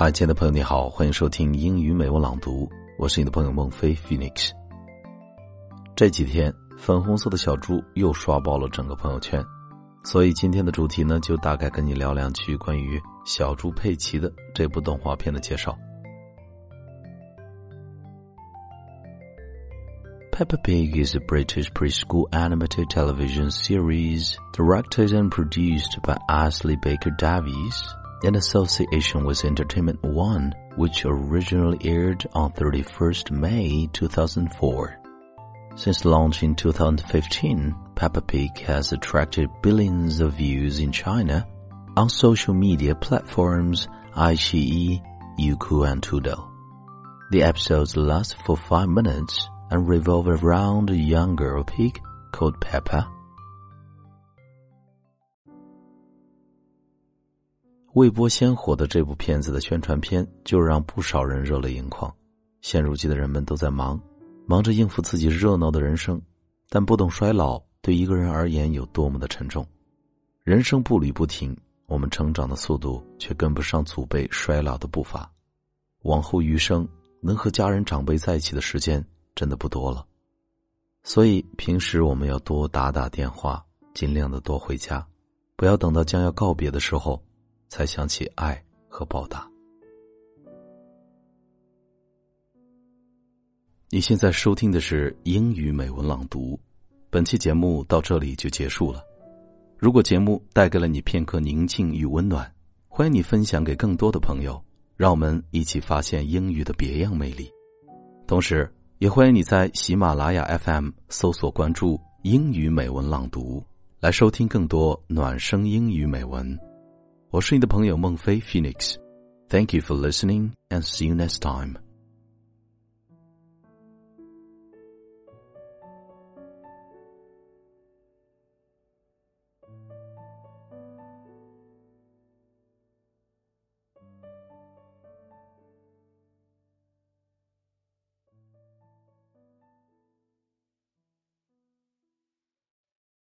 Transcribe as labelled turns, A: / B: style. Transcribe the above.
A: 嗨，亲爱的朋友，你好，欢迎收听英语美文朗读，我是你的朋友孟非 Phoenix。这几天，粉红色的小猪又刷爆了整个朋友圈，所以今天的主题呢，就大概跟你聊两句关于小猪佩奇的这部动画片的介绍。Peppa Pig is a British preschool animated television series directed and produced by Ashley Baker Davies in association with Entertainment One, which originally aired on 31st May 2004. Since launch in 2015, Peppa Pig has attracted billions of views in China on social media platforms iQIYI, Youku, and Tudou. The episodes last for five minutes and revolve around a young girl pig called Peppa 未播先火的这部片子的宣传片，就让不少人热泪盈眶。现如今的人们都在忙，忙着应付自己热闹的人生，但不懂衰老对一个人而言有多么的沉重。人生步履不停，我们成长的速度却跟不上祖辈衰老的步伐。往后余生，能和家人长辈在一起的时间真的不多了。所以平时我们要多打打电话，尽量的多回家，不要等到将要告别的时候。才想起爱和报答。你现在收听的是英语美文朗读，本期节目到这里就结束了。如果节目带给了你片刻宁静与温暖，欢迎你分享给更多的朋友，让我们一起发现英语的别样魅力。同时，也欢迎你在喜马拉雅 FM 搜索关注“英语美文朗读”，来收听更多暖声英语美文。我是你的朋友孟非 Phoenix，Thank you for listening and see you next time.